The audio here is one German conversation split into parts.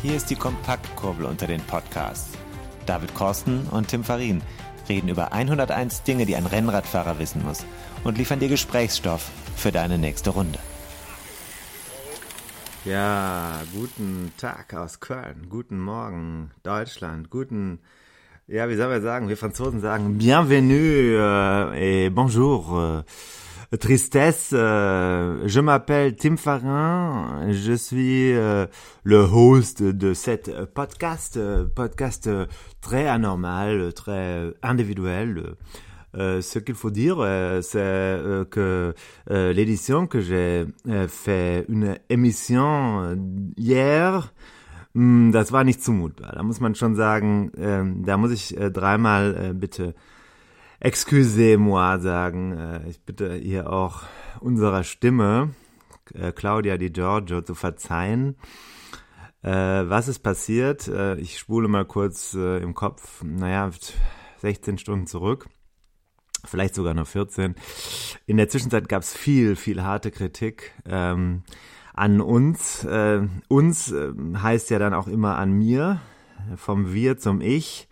Hier ist die Kompaktkurbel unter den Podcasts. David Korsten und Tim Farin reden über 101 Dinge, die ein Rennradfahrer wissen muss und liefern dir Gesprächsstoff für deine nächste Runde. Ja, guten Tag aus Köln, guten Morgen Deutschland, guten, ja, wie soll man sagen, wir Franzosen sagen Bienvenue äh, et bonjour. Tristesse, euh, je m'appelle Tim Farin, je suis euh, le host de cet podcast, euh, podcast très anormal, très individuel. Euh, ce qu'il faut dire, euh, c'est euh, que l'édition que j'ai fait une émission hier, mh, das war nicht zumutbar. Da muss man schon sagen, ähm, da muss ich dreimal bitte excusez-moi sagen. ich bitte hier auch unserer Stimme, Claudia Di Giorgio, zu verzeihen. was ist passiert? ich spule mal kurz im Kopf, naja, 16 Stunden zurück vielleicht sogar nur 14. In der Zwischenzeit gab es viel, viel harte Kritik ähm, an uns. Äh, uns äh, heißt ja dann auch immer an mir, vom Wir zum Ich.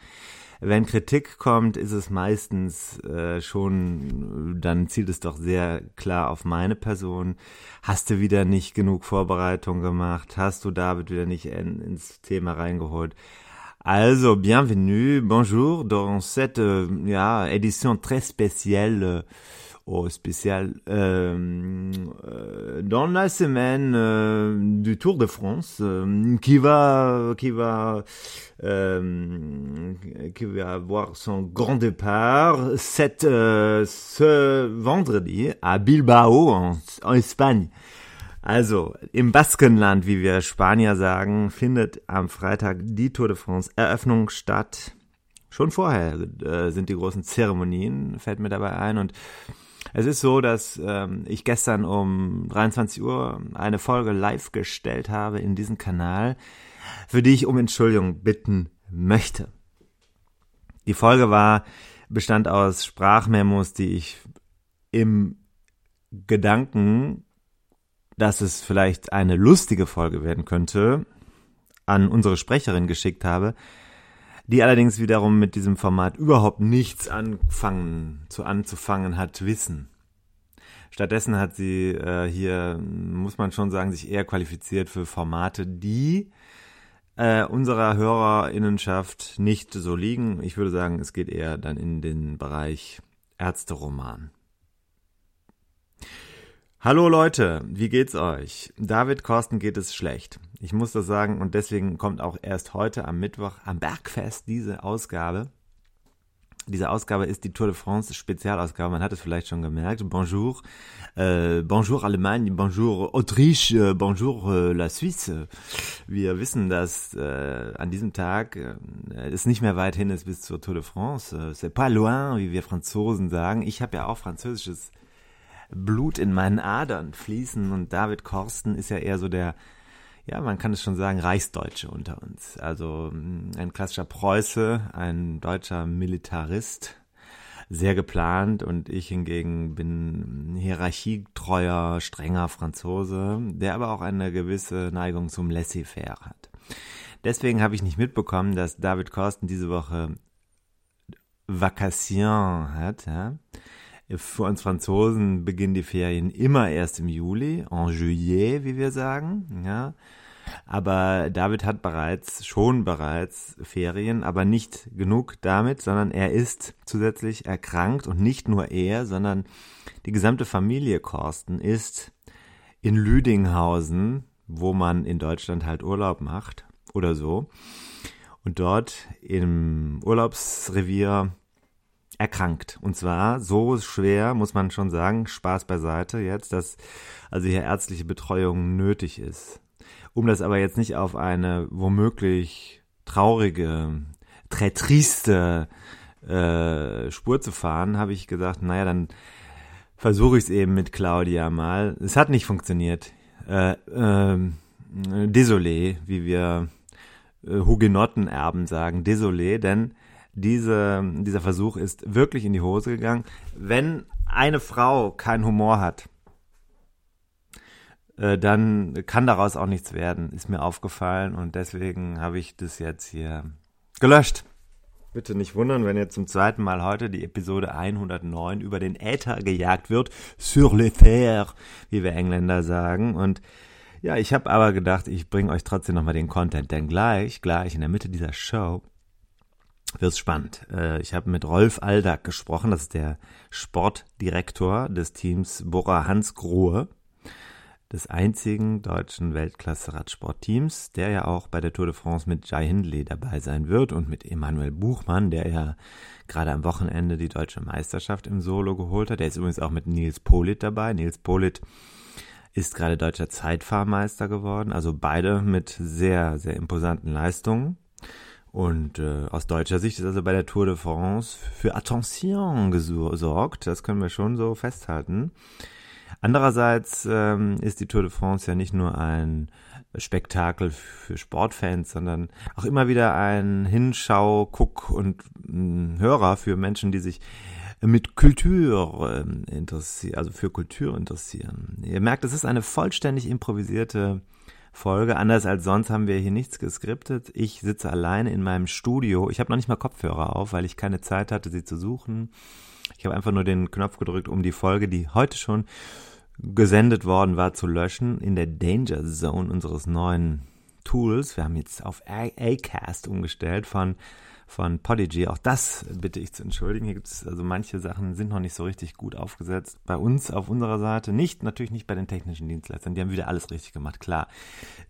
Wenn Kritik kommt, ist es meistens äh, schon, dann zielt es doch sehr klar auf meine Person. Hast du wieder nicht genug Vorbereitung gemacht? Hast du David wieder nicht in, ins Thema reingeholt? Also, bienvenue, bonjour dans cette ja, édition très spéciale, euh, oh, spéciale, euh, euh, dans la semaine euh, du Tour de France, qui va, qui va, qui va avoir son grand départ cette, ce vendredi à Bilbao en, en Espagne. Also, im Baskenland, wie wir Spanier sagen, findet am Freitag die Tour de France Eröffnung statt. Schon vorher äh, sind die großen Zeremonien, fällt mir dabei ein. Und es ist so, dass ähm, ich gestern um 23 Uhr eine Folge live gestellt habe in diesem Kanal, für die ich um Entschuldigung bitten möchte. Die Folge war, bestand aus Sprachmemos, die ich im Gedanken dass es vielleicht eine lustige Folge werden könnte, an unsere Sprecherin geschickt habe, die allerdings wiederum mit diesem Format überhaupt nichts anfangen, zu anzufangen hat, wissen. Stattdessen hat sie äh, hier, muss man schon sagen, sich eher qualifiziert für Formate, die äh, unserer Hörerinnenschaft nicht so liegen. Ich würde sagen, es geht eher dann in den Bereich Ärzteroman. Hallo Leute, wie geht's euch? David Korsten geht es schlecht. Ich muss das sagen und deswegen kommt auch erst heute am Mittwoch am Bergfest diese Ausgabe. Diese Ausgabe ist die Tour de France Spezialausgabe. Man hat es vielleicht schon gemerkt. Bonjour, äh, bonjour Allemagne, bonjour Autriche, bonjour äh, la Suisse. Wir wissen, dass äh, an diesem Tag äh, es nicht mehr weit hin ist bis zur Tour de France. Äh, c'est pas loin, wie wir Franzosen sagen. Ich habe ja auch französisches Blut in meinen Adern fließen und David Korsten ist ja eher so der, ja, man kann es schon sagen, Reichsdeutsche unter uns. Also mm, ein klassischer Preuße, ein deutscher Militarist, sehr geplant und ich hingegen bin hierarchietreuer, strenger Franzose, der aber auch eine gewisse Neigung zum Laissez-faire hat. Deswegen habe ich nicht mitbekommen, dass David Korsten diese Woche Vacation hat. Ja? Für uns Franzosen beginnen die Ferien immer erst im Juli, en juillet, wie wir sagen, ja. Aber David hat bereits, schon bereits Ferien, aber nicht genug damit, sondern er ist zusätzlich erkrankt und nicht nur er, sondern die gesamte Familie Korsten ist in Lüdinghausen, wo man in Deutschland halt Urlaub macht oder so. Und dort im Urlaubsrevier erkrankt. Und zwar so schwer, muss man schon sagen, Spaß beiseite jetzt, dass also hier ärztliche Betreuung nötig ist. Um das aber jetzt nicht auf eine womöglich traurige, très äh, Spur zu fahren, habe ich gesagt, naja, dann versuche ich es eben mit Claudia mal. Es hat nicht funktioniert. Äh, äh, désolé, wie wir äh, Hugenottenerben sagen, désolé, denn diese, dieser Versuch ist wirklich in die Hose gegangen. Wenn eine Frau keinen Humor hat, äh, dann kann daraus auch nichts werden, ist mir aufgefallen und deswegen habe ich das jetzt hier gelöscht. Bitte nicht wundern, wenn jetzt zum zweiten Mal heute die Episode 109 über den Äther gejagt wird, sur le terre, wie wir Engländer sagen. Und ja, ich habe aber gedacht, ich bringe euch trotzdem nochmal den Content, denn gleich, gleich in der Mitte dieser Show wird's spannend. Äh, ich habe mit Rolf Aldag gesprochen, das ist der Sportdirektor des Teams Bora Hansgrohe des einzigen deutschen Weltklasse-Radsportteams, der ja auch bei der Tour de France mit Jai Hindley dabei sein wird und mit Emanuel Buchmann, der ja gerade am Wochenende die deutsche Meisterschaft im Solo geholt hat. Der ist übrigens auch mit Nils Polit dabei. Nils Polit ist gerade deutscher Zeitfahrmeister geworden, also beide mit sehr, sehr imposanten Leistungen. Und äh, aus deutscher Sicht ist also bei der Tour de France für Attention gesorgt. Das können wir schon so festhalten. Andererseits ähm, ist die Tour de France ja nicht nur ein Spektakel für Sportfans, sondern auch immer wieder ein Hinschau, Guck und mh, Hörer für Menschen, die sich mit Kultur ähm, interessieren, also für Kultur interessieren. Ihr merkt, es ist eine vollständig improvisierte Folge. Anders als sonst haben wir hier nichts geskriptet. Ich sitze alleine in meinem Studio. Ich habe noch nicht mal Kopfhörer auf, weil ich keine Zeit hatte, sie zu suchen. Ich habe einfach nur den Knopf gedrückt, um die Folge, die heute schon gesendet worden war, zu löschen in der Danger Zone unseres neuen Tools. Wir haben jetzt auf Acast umgestellt von von Podigy. Auch das bitte ich zu entschuldigen. Hier gibt es also manche Sachen sind noch nicht so richtig gut aufgesetzt. Bei uns auf unserer Seite nicht, natürlich nicht bei den technischen Dienstleistern. Die haben wieder alles richtig gemacht. Klar,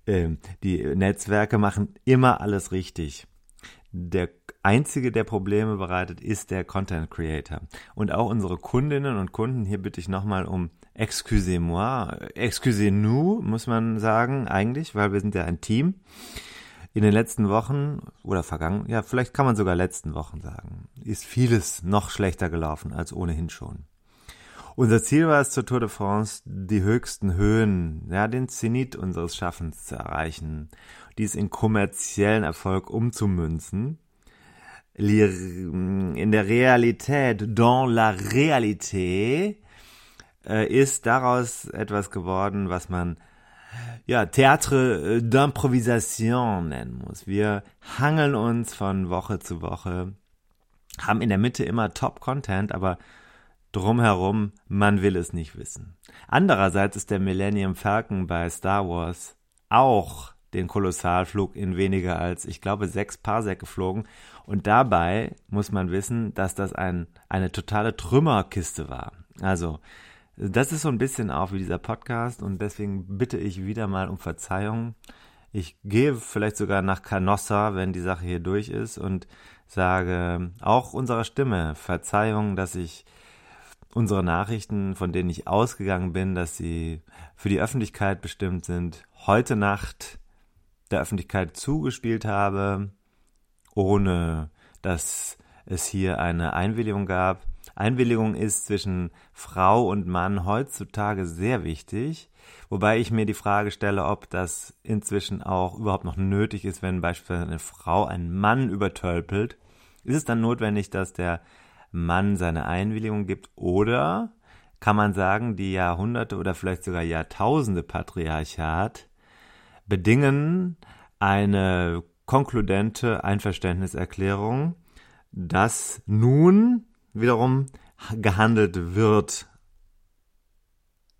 ähm, die Netzwerke machen immer alles richtig. Der einzige, der Probleme bereitet, ist der Content Creator. Und auch unsere Kundinnen und Kunden, hier bitte ich nochmal um excusez-moi, excusez-nous, muss man sagen, eigentlich, weil wir sind ja ein Team. In den letzten Wochen oder vergangen, ja, vielleicht kann man sogar letzten Wochen sagen, ist vieles noch schlechter gelaufen als ohnehin schon. Unser Ziel war es zur Tour de France, die höchsten Höhen, ja, den Zenit unseres Schaffens zu erreichen, dies in kommerziellen Erfolg umzumünzen in der Realität, dans la réalité, äh, ist daraus etwas geworden, was man ja, Theatre d'improvisation nennen muss. Wir hangeln uns von Woche zu Woche, haben in der Mitte immer Top-Content, aber drumherum, man will es nicht wissen. Andererseits ist der Millennium Falcon bei Star Wars auch den Kolossalflug in weniger als, ich glaube, sechs Parsec geflogen. Und dabei muss man wissen, dass das ein, eine totale Trümmerkiste war. Also, das ist so ein bisschen auch wie dieser Podcast und deswegen bitte ich wieder mal um Verzeihung. Ich gehe vielleicht sogar nach Canossa, wenn die Sache hier durch ist und sage auch unserer Stimme Verzeihung, dass ich unsere Nachrichten, von denen ich ausgegangen bin, dass sie für die Öffentlichkeit bestimmt sind, heute Nacht der Öffentlichkeit zugespielt habe, ohne dass es hier eine Einwilligung gab. Einwilligung ist zwischen Frau und Mann heutzutage sehr wichtig, wobei ich mir die Frage stelle, ob das inzwischen auch überhaupt noch nötig ist, wenn beispielsweise eine Frau einen Mann übertölpelt. Ist es dann notwendig, dass der Mann seine Einwilligung gibt oder kann man sagen, die Jahrhunderte oder vielleicht sogar Jahrtausende Patriarchat bedingen eine konkludente Einverständniserklärung, dass nun wiederum gehandelt wird.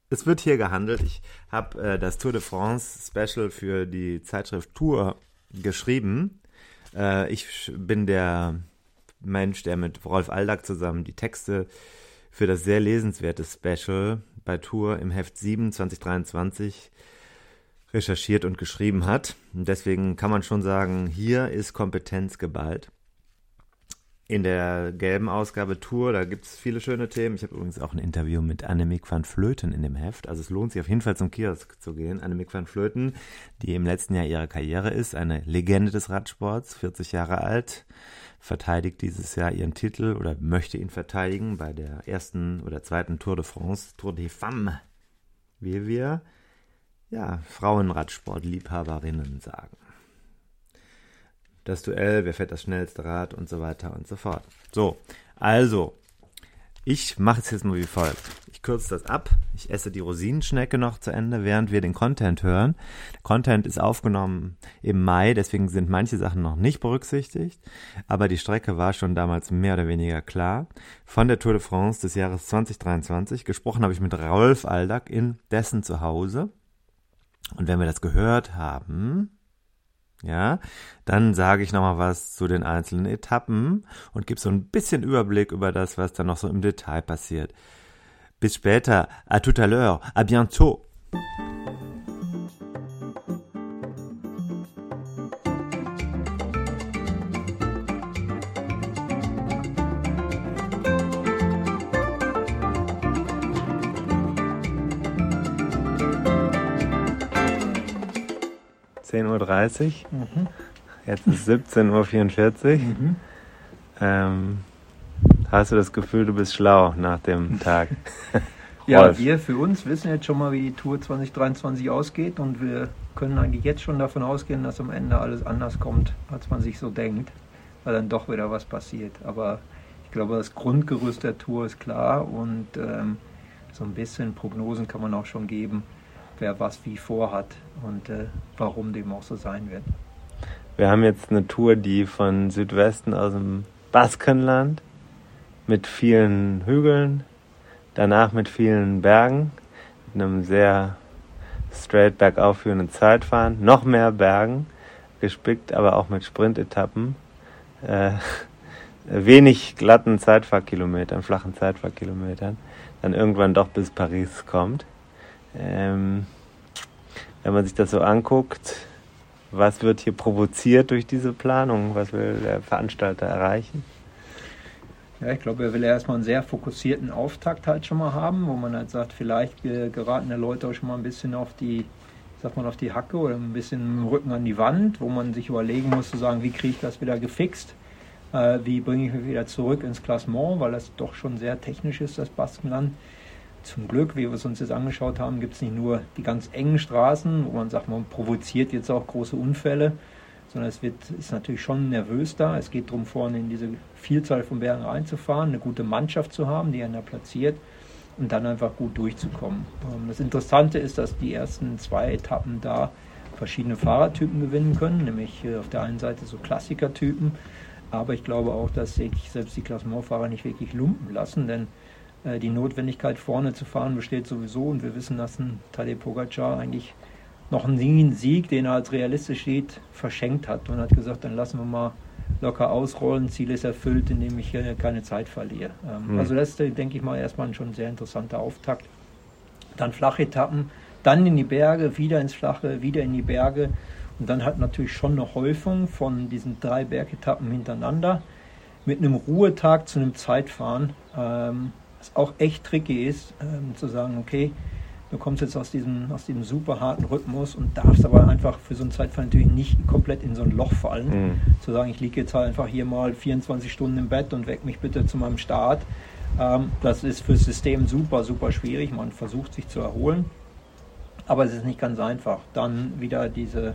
Es wird hier gehandelt. Ich habe äh, das Tour de France Special für die Zeitschrift Tour geschrieben. Äh, ich bin der Mensch, der mit Rolf Aldag zusammen die Texte für das sehr lesenswerte Special bei Tour im Heft 7 2023 recherchiert und geschrieben hat. Und deswegen kann man schon sagen, hier ist Kompetenz geballt. In der gelben Ausgabe Tour, da gibt es viele schöne Themen. Ich habe übrigens auch ein Interview mit Annemiek van Vleuten in dem Heft. Also es lohnt sich auf jeden Fall zum Kiosk zu gehen. Annemiek van Vleuten, die im letzten Jahr ihrer Karriere ist, eine Legende des Radsports, 40 Jahre alt, verteidigt dieses Jahr ihren Titel oder möchte ihn verteidigen bei der ersten oder zweiten Tour de France, Tour de Femmes, wie wir ja Frauenradsportliebhaberinnen sagen das Duell, wer fährt das schnellste Rad und so weiter und so fort. So, also, ich mache es jetzt mal wie folgt. Ich kürze das ab. Ich esse die Rosinenschnecke noch zu Ende, während wir den Content hören. Content ist aufgenommen im Mai, deswegen sind manche Sachen noch nicht berücksichtigt. Aber die Strecke war schon damals mehr oder weniger klar. Von der Tour de France des Jahres 2023. Gesprochen habe ich mit Rolf Aldag in dessen Zuhause. Und wenn wir das gehört haben, ja, dann sage ich nochmal was zu den einzelnen Etappen und gebe so ein bisschen Überblick über das, was dann noch so im Detail passiert. Bis später, à tout à l'heure, à bientôt. 10.30 Uhr. Mhm. Jetzt ist 17.44 Uhr. Mhm. Ähm, hast du das Gefühl, du bist schlau nach dem Tag? ja, wir für uns wissen jetzt schon mal, wie die Tour 2023 ausgeht und wir können eigentlich jetzt schon davon ausgehen, dass am Ende alles anders kommt, als man sich so denkt, weil dann doch wieder was passiert. Aber ich glaube, das Grundgerüst der Tour ist klar und ähm, so ein bisschen Prognosen kann man auch schon geben wer was wie vorhat und äh, warum dem auch so sein wird. Wir haben jetzt eine Tour, die von Südwesten aus dem Baskenland mit vielen Hügeln, danach mit vielen Bergen, mit einem sehr straight bergauf führenden Zeitfahren, noch mehr Bergen, gespickt aber auch mit Sprintetappen, äh, wenig glatten Zeitfahrkilometern, flachen Zeitfahrkilometern, dann irgendwann doch bis Paris kommt. Ähm, wenn man sich das so anguckt, was wird hier provoziert durch diese Planung? Was will der Veranstalter erreichen? Ja, ich glaube, er will erstmal einen sehr fokussierten Auftakt halt schon mal haben, wo man halt sagt, vielleicht geraten die Leute auch schon mal ein bisschen auf die, sagt man, auf die Hacke oder ein bisschen dem Rücken an die Wand, wo man sich überlegen muss, zu sagen, wie kriege ich das wieder gefixt? Äh, wie bringe ich mich wieder zurück ins Klassement, weil das doch schon sehr technisch ist, das Baskenland. Zum Glück, wie wir es uns jetzt angeschaut haben, gibt es nicht nur die ganz engen Straßen, wo man sagt, man provoziert jetzt auch große Unfälle, sondern es wird, ist natürlich schon nervös da. Es geht darum, vorne in diese Vielzahl von Bergen reinzufahren, eine gute Mannschaft zu haben, die einen da platziert und dann einfach gut durchzukommen. Ähm, das Interessante ist, dass die ersten zwei Etappen da verschiedene Fahrertypen gewinnen können, nämlich äh, auf der einen Seite so Klassikertypen, aber ich glaube auch, dass sich selbst die Klassementfahrer nicht wirklich lumpen lassen, denn die Notwendigkeit vorne zu fahren besteht sowieso und wir wissen, dass ein Tadej Pogacar eigentlich noch einen Sieg, den er als realistisch sieht, verschenkt hat und hat gesagt, dann lassen wir mal locker ausrollen, Ziel ist erfüllt, indem ich hier keine Zeit verliere. Mhm. Also das ist, denke ich mal, erstmal schon ein sehr interessanter Auftakt. Dann Flachetappen, dann in die Berge, wieder ins Flache, wieder in die Berge und dann hat natürlich schon eine Häufung von diesen drei Bergetappen hintereinander mit einem Ruhetag zu einem Zeitfahren. Ähm, was auch echt tricky ist, ähm, zu sagen, okay, du kommst jetzt aus diesem, aus diesem super harten Rhythmus und darfst aber einfach für so einen Zeitfall natürlich nicht komplett in so ein Loch fallen. Mhm. Zu sagen, ich liege jetzt halt einfach hier mal 24 Stunden im Bett und weck mich bitte zu meinem Start. Ähm, das ist fürs System super, super schwierig. Man versucht sich zu erholen, aber es ist nicht ganz einfach. Dann wieder diese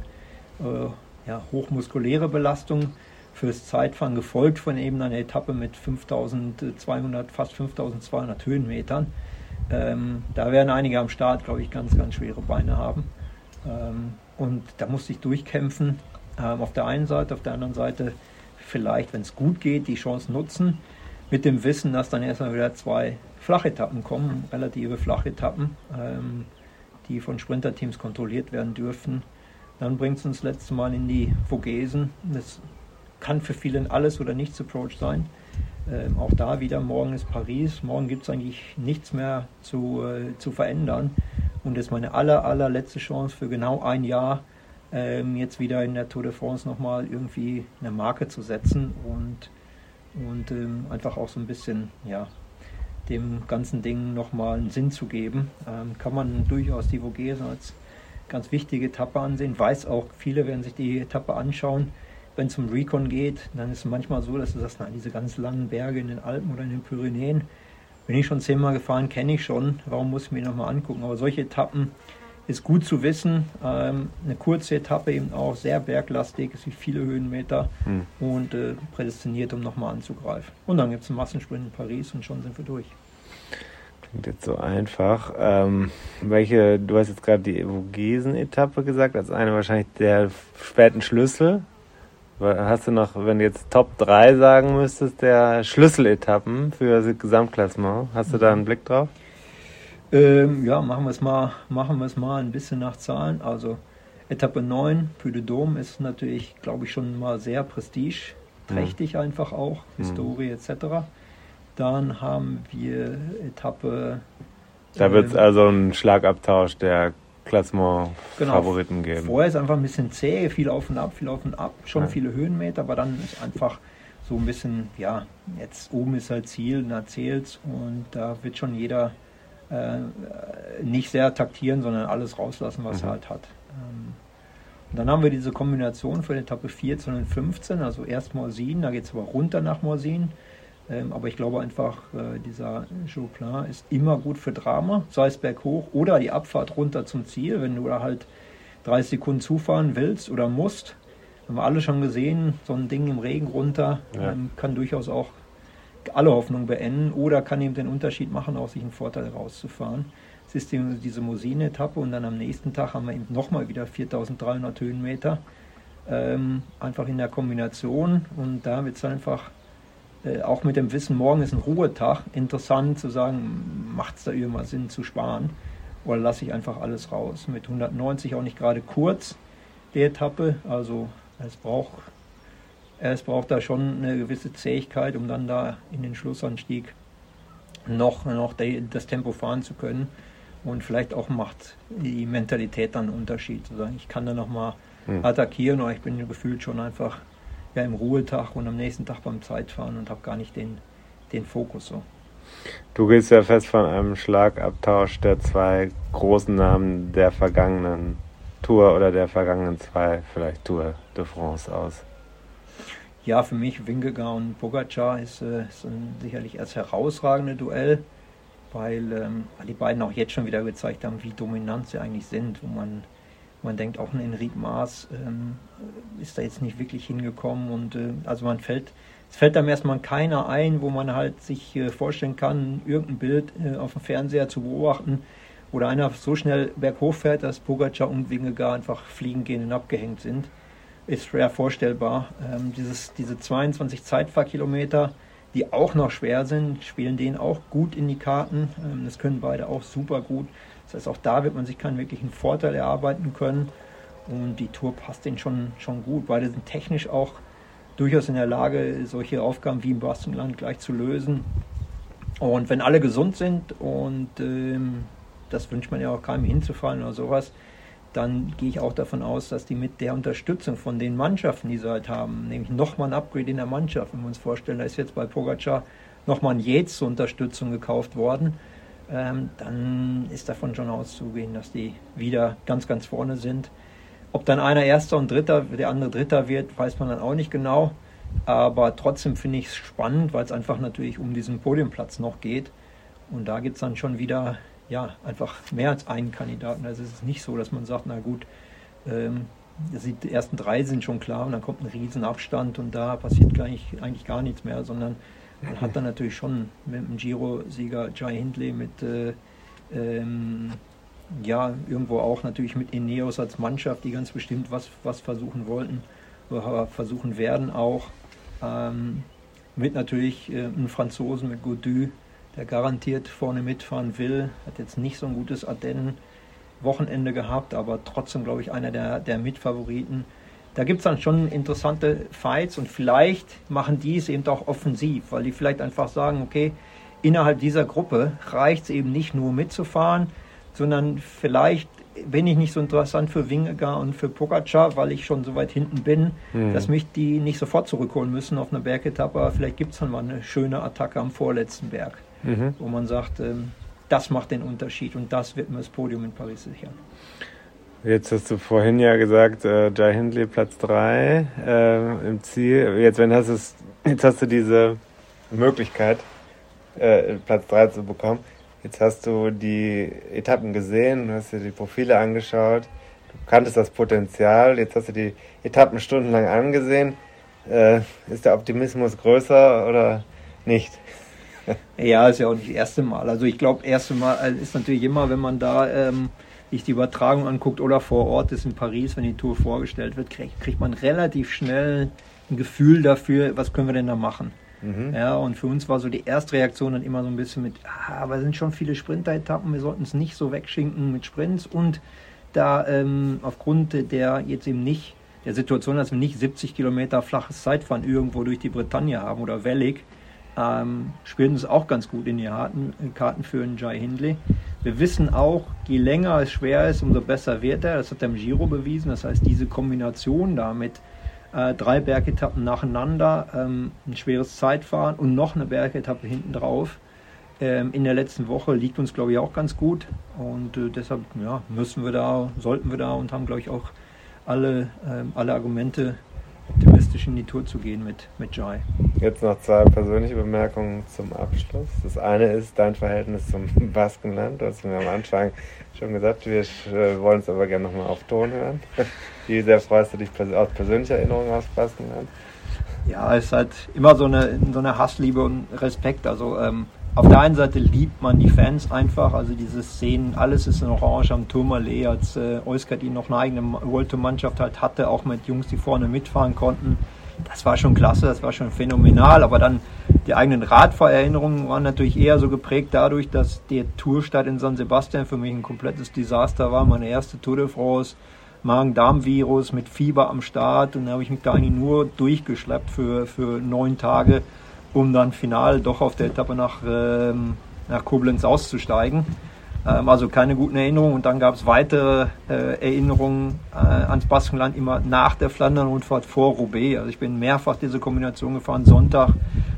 äh, ja, hochmuskuläre Belastung fürs Zeitfahren, gefolgt von eben einer Etappe mit 5200, fast 5200 Höhenmetern. Ähm, da werden einige am Start, glaube ich, ganz, ganz schwere Beine haben. Ähm, und da musste ich durchkämpfen. Ähm, auf der einen Seite, auf der anderen Seite vielleicht, wenn es gut geht, die Chance nutzen, mit dem Wissen, dass dann erstmal wieder zwei Flachetappen kommen, relative Flachetappen, ähm, die von Sprinterteams kontrolliert werden dürfen. Dann bringt es uns letztes Mal in die Vogesen. Das kann für viele alles oder nichts Approach sein. Ähm, auch da wieder, morgen ist Paris, morgen gibt es eigentlich nichts mehr zu, äh, zu verändern. Und das ist meine aller, allerletzte Chance für genau ein Jahr, ähm, jetzt wieder in der Tour de France nochmal irgendwie eine Marke zu setzen. Und und ähm, einfach auch so ein bisschen, ja, dem ganzen Ding nochmal einen Sinn zu geben. Ähm, kann man durchaus die Vogesen als ganz wichtige Etappe ansehen. Weiß auch, viele werden sich die Etappe anschauen. Wenn es um Recon geht, dann ist es manchmal so, dass du sagst, nein, diese ganz langen Berge in den Alpen oder in den Pyrenäen, bin ich schon zehnmal gefahren, kenne ich schon. Warum muss ich mir nochmal angucken? Aber solche Etappen ist gut zu wissen. Ähm, eine kurze Etappe eben auch sehr berglastig, es gibt viele Höhenmeter hm. und äh, prädestiniert, um nochmal anzugreifen. Und dann gibt es einen Massensprint in Paris und schon sind wir durch. Klingt jetzt so einfach. Ähm, welche, du hast jetzt gerade die Vogesen-Etappe gesagt, als eine wahrscheinlich der späten Schlüssel. Hast du noch, wenn du jetzt Top 3 sagen müsstest, der Schlüsseletappen für das Gesamtklassement, hast du da einen Blick drauf? Ähm, ja, machen wir es mal, machen wir es mal ein bisschen nach Zahlen. Also Etappe 9, Puy de Dôme, ist natürlich, glaube ich, schon mal sehr prestigeträchtig mhm. einfach auch, mhm. Historie etc. Dann haben wir Etappe. Da wird es äh, also einen Schlagabtausch der Klassement-Favoriten genau. geben. Vorher ist einfach ein bisschen zäh, viel auf und ab, viel auf und ab, schon ja. viele Höhenmeter, aber dann ist einfach so ein bisschen, ja, jetzt oben ist halt Ziel, da zählt's und da wird schon jeder äh, nicht sehr taktieren, sondern alles rauslassen, was mhm. er halt hat. Ähm, und dann haben wir diese Kombination für die Etappe 14 und 15, also erst Morsin, da geht es aber runter nach Morsin. Ähm, aber ich glaube einfach, äh, dieser Jouplan ist immer gut für Drama, sei es berghoch oder die Abfahrt runter zum Ziel, wenn du da halt 30 Sekunden zufahren willst oder musst. Haben wir alle schon gesehen, so ein Ding im Regen runter ja. ähm, kann durchaus auch alle Hoffnung beenden oder kann eben den Unterschied machen, auch sich einen Vorteil rauszufahren. Es ist diese Mosine-Etappe und dann am nächsten Tag haben wir eben nochmal wieder 4300 Höhenmeter. Ähm, einfach in der Kombination und da wird es einfach äh, auch mit dem Wissen, morgen ist ein Ruhetag, interessant zu sagen, macht es da irgendwas Sinn zu sparen oder lasse ich einfach alles raus. Mit 190 auch nicht gerade kurz die Etappe, also es braucht es braucht da schon eine gewisse Zähigkeit, um dann da in den Schlussanstieg noch, noch das Tempo fahren zu können. Und vielleicht auch macht die Mentalität dann einen Unterschied, zu sagen, ich kann da nochmal hm. attackieren oder ich bin gefühlt schon einfach ja, im Ruhetag und am nächsten Tag beim Zeitfahren und habe gar nicht den, den Fokus so. Du gehst ja fest von einem Schlagabtausch der zwei großen Namen der vergangenen Tour oder der vergangenen zwei, vielleicht Tour de France aus. Ja, für mich Wingegar und Pogacar ist, äh, ist ein, sicherlich als herausragende Duell, weil ähm, die beiden auch jetzt schon wieder gezeigt haben, wie dominant sie eigentlich sind. Wo man, man denkt, auch ein Enrique Maas ähm, ist da jetzt nicht wirklich hingekommen und äh, also man fällt, es fällt einem erstmal keiner ein, wo man halt sich äh, vorstellen kann, irgendein Bild äh, auf dem Fernseher zu beobachten, wo da einer so schnell berghoch fährt, dass Pogacar und Wingegar einfach fliegen gehen und abgehängt sind ist schwer vorstellbar. Ähm, dieses, diese 22 Zeitfahrkilometer, die auch noch schwer sind, spielen denen auch gut in die Karten. Ähm, das können beide auch super gut. Das heißt, auch da wird man sich keinen wirklichen Vorteil erarbeiten können. Und die Tour passt denen schon, schon gut. Beide sind technisch auch durchaus in der Lage, solche Aufgaben wie im Baskenland gleich zu lösen. Und wenn alle gesund sind und ähm, das wünscht man ja auch keinem hinzufallen oder sowas, dann gehe ich auch davon aus, dass die mit der Unterstützung von den Mannschaften, die sie halt haben, nämlich nochmal ein Upgrade in der Mannschaft, wenn wir uns vorstellen, da ist jetzt bei Pogacar nochmal ein Yates zur Unterstützung gekauft worden, ähm, dann ist davon schon auszugehen, dass die wieder ganz, ganz vorne sind. Ob dann einer Erster und Dritter, der andere Dritter wird, weiß man dann auch nicht genau. Aber trotzdem finde ich es spannend, weil es einfach natürlich um diesen Podiumplatz noch geht. Und da gibt es dann schon wieder ja, einfach mehr als einen Kandidaten. Also es ist nicht so, dass man sagt, na gut, ähm, die ersten drei sind schon klar und dann kommt ein Riesenabstand und da passiert gleich, eigentlich gar nichts mehr, sondern man hat dann natürlich schon mit dem Giro-Sieger Jai Hindley, mit äh, ähm, ja, irgendwo auch natürlich mit Ineos als Mannschaft, die ganz bestimmt was, was versuchen wollten, oder versuchen werden auch. Ähm, mit natürlich äh, einem Franzosen, mit Gaudu, der garantiert vorne mitfahren will. Hat jetzt nicht so ein gutes Ardennen-Wochenende gehabt, aber trotzdem, glaube ich, einer der, der Mitfavoriten. Da gibt es dann schon interessante Fights und vielleicht machen die es eben auch offensiv, weil die vielleicht einfach sagen, okay, innerhalb dieser Gruppe reicht es eben nicht nur mitzufahren, sondern vielleicht bin ich nicht so interessant für Wingegar und für Pogacar, weil ich schon so weit hinten bin, mhm. dass mich die nicht sofort zurückholen müssen auf einer Bergetappe. Aber vielleicht gibt es dann mal eine schöne Attacke am vorletzten Berg, mhm. wo man sagt, ähm, das macht den Unterschied und das wird mir das Podium in Paris sichern. Jetzt hast du vorhin ja gesagt, äh, Jai Hindley Platz 3 äh, im Ziel. Jetzt, wenn hast es, jetzt hast du diese Möglichkeit, äh, Platz 3 zu bekommen. Jetzt hast du die Etappen gesehen, hast dir die Profile angeschaut, du kanntest das Potenzial, jetzt hast du die Etappen stundenlang angesehen. Äh, ist der Optimismus größer oder nicht? ja, ist ja auch nicht das erste Mal. Also ich glaube, erste Mal ist natürlich immer, wenn man da ähm, sich die Übertragung anguckt oder vor Ort ist in Paris, wenn die Tour vorgestellt wird, kriegt, kriegt man relativ schnell ein Gefühl dafür, was können wir denn da machen. Mhm. Ja, und für uns war so die erste Reaktion dann immer so ein bisschen mit, ah, aber es sind schon viele Sprinter-Etappen, wir sollten es nicht so wegschinken mit Sprints und da ähm, aufgrund der jetzt eben nicht, der Situation, dass wir nicht 70 Kilometer flaches Zeitfahren irgendwo durch die Bretagne haben oder wellig, ähm, spielen es auch ganz gut in die Karten, Karten für einen Jai Hindley. Wir wissen auch, je länger es schwer ist, umso besser wird er. Das hat er im Giro bewiesen. Das heißt, diese Kombination damit, äh, drei Bergetappen nacheinander, ähm, ein schweres Zeitfahren und noch eine Bergetappe hinten drauf. Ähm, in der letzten Woche liegt uns, glaube ich, auch ganz gut. Und äh, deshalb ja, müssen wir da, sollten wir da und haben, glaube ich, auch alle, ähm, alle Argumente, optimistisch in die Tour zu gehen mit, mit Jai. Jetzt noch zwei persönliche Bemerkungen zum Abschluss. Das eine ist dein Verhältnis zum Baskenland. Du hast mir am Anfang schon gesagt, wir äh, wollen es aber gerne nochmal auf Ton hören. Wie sehr freust du dich aus persönlicher Erinnerung aufs Baskenland? Ja, es ist halt immer so eine, so eine Hassliebe und Respekt. Also ähm, auf der einen Seite liebt man die Fans einfach, also diese Szenen, alles ist in Orange am Tourmalet, als äh, Euskadi noch eine eigene World Tour Mannschaft halt hatte, auch mit Jungs, die vorne mitfahren konnten. Das war schon klasse, das war schon phänomenal, aber dann die eigenen Radfahrerinnerungen waren natürlich eher so geprägt dadurch, dass der Tourstart in San Sebastian für mich ein komplettes Desaster war. Meine erste Tour de France Magen-Darm-Virus mit Fieber am Start und da habe ich mich da eigentlich nur durchgeschleppt für, für neun Tage, um dann final doch auf der Etappe nach, ähm, nach Koblenz auszusteigen. Ähm, also keine guten Erinnerungen und dann gab es weitere äh, Erinnerungen äh, ans Baskenland immer nach der Flandern-Rundfahrt vor Roubaix. Also ich bin mehrfach diese Kombination gefahren, Sonntag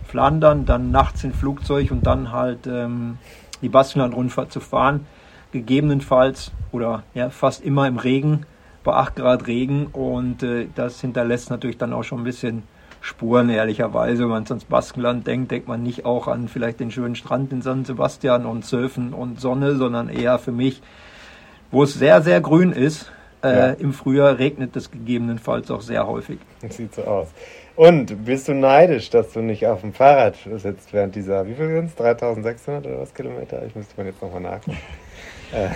Flandern, dann nachts in Flugzeug und dann halt ähm, die Baskenland-Rundfahrt zu fahren. Gegebenenfalls oder ja, fast immer im Regen bei 8 Grad Regen und äh, das hinterlässt natürlich dann auch schon ein bisschen Spuren, ehrlicherweise. Wenn man ans Baskenland denkt, denkt man nicht auch an vielleicht den schönen Strand in San Sebastian und Surfen und Sonne, sondern eher für mich, wo es sehr, sehr grün ist. Äh, ja. Im Frühjahr regnet es gegebenenfalls auch sehr häufig. Das sieht so aus. Und bist du neidisch, dass du nicht auf dem Fahrrad sitzt während dieser, wie viel sind es? 3600 oder was Kilometer? Ich müsste mal jetzt nochmal nachgucken. Äh,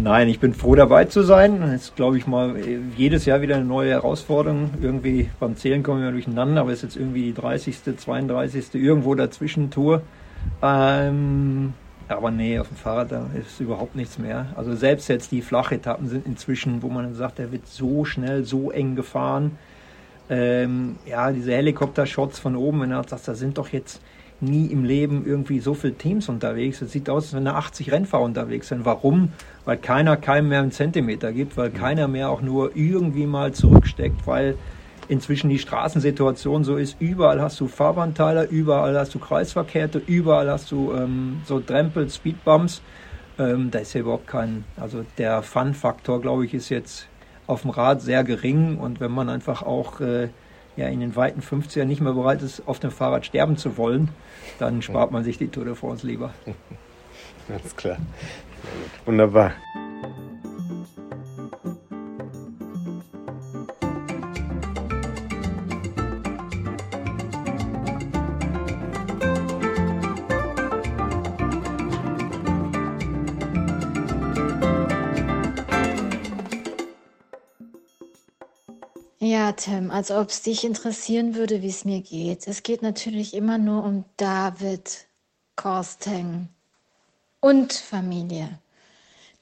nein, ich bin froh dabei zu sein. Es ist, glaube ich, mal jedes Jahr wieder eine neue Herausforderung. Irgendwie beim Zählen kommen wir durcheinander, aber es ist jetzt irgendwie die 30., 32., irgendwo dazwischen Tour. Ähm, aber nee, auf dem Fahrrad da ist überhaupt nichts mehr. Also selbst jetzt die Flachetappen sind inzwischen, wo man sagt, der wird so schnell, so eng gefahren. Ähm, ja, diese Helikopter-Shots von oben, wenn er sagt, da sind doch jetzt nie im Leben irgendwie so viele Teams unterwegs. Es sieht aus, als wenn da 80 Rennfahrer unterwegs sind. Warum? Weil keiner keinem mehr einen Zentimeter gibt, weil keiner mehr auch nur irgendwie mal zurücksteckt, weil inzwischen die Straßensituation so ist. Überall hast du Fahrbahnteiler, überall hast du Kreisverkehrte, überall hast du ähm, so Drempel, Speedbumps. Ähm, da ist ja überhaupt kein, also der Fun-Faktor, glaube ich, ist jetzt auf dem Rad sehr gering und wenn man einfach auch äh, ja in den weiten 50ern nicht mehr bereit ist, auf dem Fahrrad sterben zu wollen, dann spart man sich die Tour de France lieber. Ganz klar. Wunderbar. Ja, Tim, als ob es dich interessieren würde, wie es mir geht. Es geht natürlich immer nur um David Korsteng und Familie.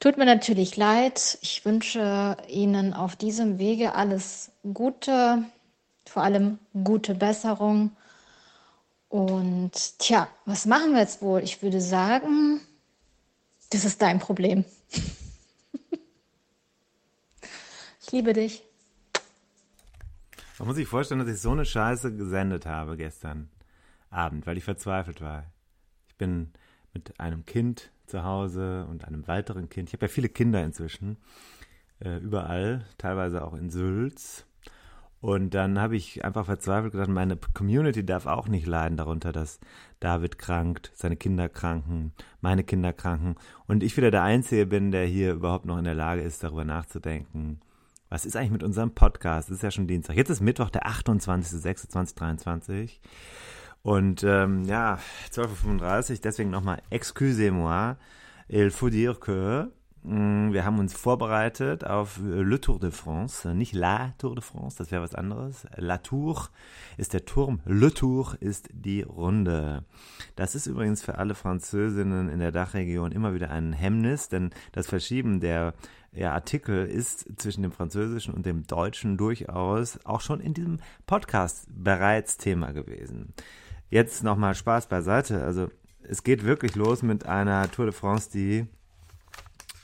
Tut mir natürlich leid. Ich wünsche Ihnen auf diesem Wege alles Gute, vor allem gute Besserung. Und tja, was machen wir jetzt wohl? Ich würde sagen, das ist dein Problem. Ich liebe dich. Man muss sich vorstellen, dass ich so eine Scheiße gesendet habe gestern Abend, weil ich verzweifelt war. Ich bin mit einem Kind zu Hause und einem weiteren Kind. Ich habe ja viele Kinder inzwischen, äh, überall, teilweise auch in Sülz. Und dann habe ich einfach verzweifelt gedacht, meine Community darf auch nicht leiden darunter, dass David krankt, seine Kinder kranken, meine Kinder kranken und ich wieder der Einzige bin, der hier überhaupt noch in der Lage ist, darüber nachzudenken, was ist eigentlich mit unserem Podcast? Es ist ja schon Dienstag. Jetzt ist Mittwoch, der 28.06.2023. Und ähm, ja, 12.35 Uhr, deswegen nochmal, excusez-moi, il faut dire que wir haben uns vorbereitet auf Le Tour de France, nicht La Tour de France, das wäre was anderes. La Tour ist der Turm, Le Tour ist die Runde. Das ist übrigens für alle Französinnen in der Dachregion immer wieder ein Hemmnis, denn das Verschieben der ja, Artikel ist zwischen dem Französischen und dem Deutschen durchaus auch schon in diesem Podcast bereits Thema gewesen. Jetzt nochmal Spaß beiseite. Also es geht wirklich los mit einer Tour de France, die,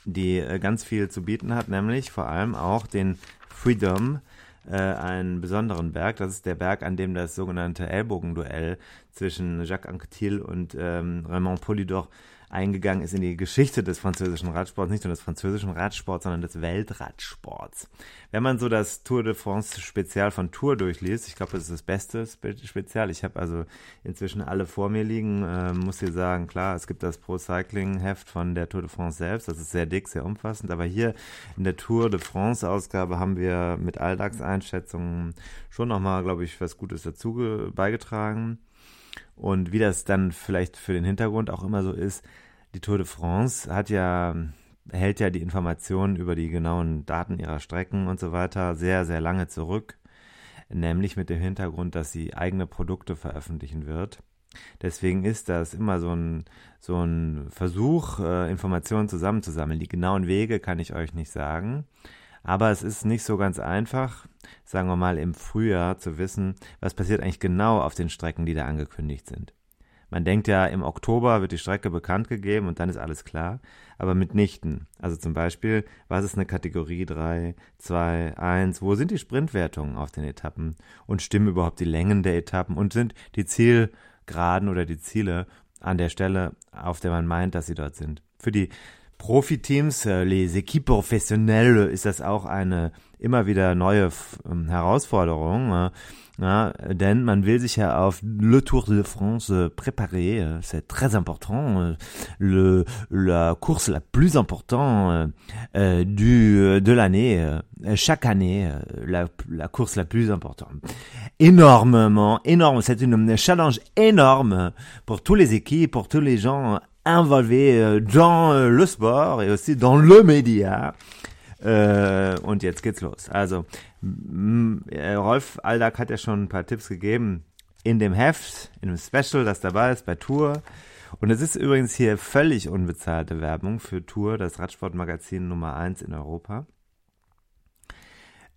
die äh, ganz viel zu bieten hat, nämlich vor allem auch den Freedom, äh, einen besonderen Berg. Das ist der Berg, an dem das sogenannte Ellbogenduell zwischen Jacques Anquetil und ähm, Raymond Polidor eingegangen ist in die Geschichte des französischen Radsports, nicht nur des französischen Radsports, sondern des Weltradsports. Wenn man so das Tour de France Spezial von Tour durchliest, ich glaube, das ist das beste Spezial. Ich habe also inzwischen alle vor mir liegen, äh, muss hier sagen, klar, es gibt das Pro Cycling Heft von der Tour de France selbst, das ist sehr dick, sehr umfassend, aber hier in der Tour de France Ausgabe haben wir mit Alltagseinschätzungen schon nochmal, glaube ich, was Gutes dazu beigetragen. Und wie das dann vielleicht für den Hintergrund auch immer so ist, die Tour de France hat ja, hält ja die Informationen über die genauen Daten ihrer Strecken und so weiter sehr, sehr lange zurück. Nämlich mit dem Hintergrund, dass sie eigene Produkte veröffentlichen wird. Deswegen ist das immer so ein, so ein Versuch, äh, Informationen zusammenzusammeln. Die genauen Wege kann ich euch nicht sagen. Aber es ist nicht so ganz einfach, sagen wir mal im Frühjahr zu wissen, was passiert eigentlich genau auf den Strecken, die da angekündigt sind. Man denkt ja, im Oktober wird die Strecke bekannt gegeben und dann ist alles klar, aber mitnichten. Also zum Beispiel, was ist eine Kategorie 3, 2, 1, wo sind die Sprintwertungen auf den Etappen und stimmen überhaupt die Längen der Etappen und sind die Zielgeraden oder die Ziele an der Stelle, auf der man meint, dass sie dort sind. Für die Profiteams, äh, les équipes professionnelles, ist das auch eine immer wieder neue ähm, Herausforderung. Ja, denn man will sich ja auf le Tour de France äh, préparer, c'est très important, le, la course la plus importante euh, du, de l'année, chaque année, la, la course la plus importante. Énormément, énorme, c'est une challenge énorme pour toutes les équipes, pour tous les gens involvé euh, dans euh, le sport et aussi dans le Média. Äh, und jetzt geht's los. Also, Rolf Aldag hat ja schon ein paar Tipps gegeben in dem Heft, in dem Special, das dabei ist bei Tour. Und es ist übrigens hier völlig unbezahlte Werbung für Tour, das Radsportmagazin Nummer 1 in Europa.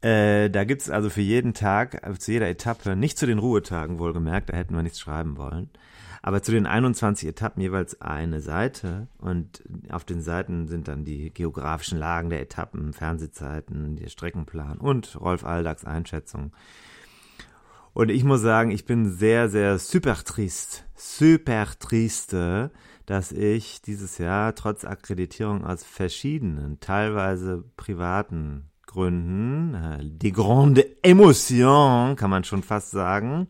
Äh, da gibt's also für jeden Tag, zu jeder Etappe, nicht zu den Ruhetagen wohlgemerkt, da hätten wir nichts schreiben wollen, aber zu den 21 Etappen jeweils eine Seite und auf den Seiten sind dann die geografischen Lagen der Etappen, Fernsehzeiten, der Streckenplan und Rolf Aldags Einschätzung. Und ich muss sagen, ich bin sehr, sehr super trist, super triste, dass ich dieses Jahr trotz Akkreditierung aus verschiedenen, teilweise privaten Gründen, äh, die grande émotion, kann man schon fast sagen,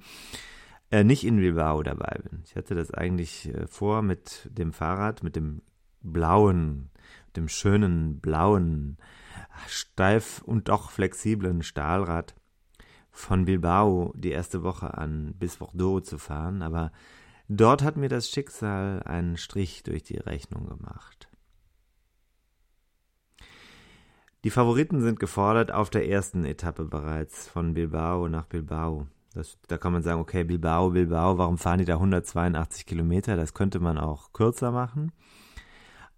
äh, nicht in Bilbao dabei bin. Ich hatte das eigentlich äh, vor mit dem Fahrrad, mit dem blauen, dem schönen blauen, steif und doch flexiblen Stahlrad von Bilbao die erste Woche an bis Bordeaux zu fahren, aber dort hat mir das Schicksal einen Strich durch die Rechnung gemacht. Die Favoriten sind gefordert auf der ersten Etappe bereits von Bilbao nach Bilbao. Das, da kann man sagen, okay, Bilbao, Bilbao, warum fahren die da 182 Kilometer? Das könnte man auch kürzer machen.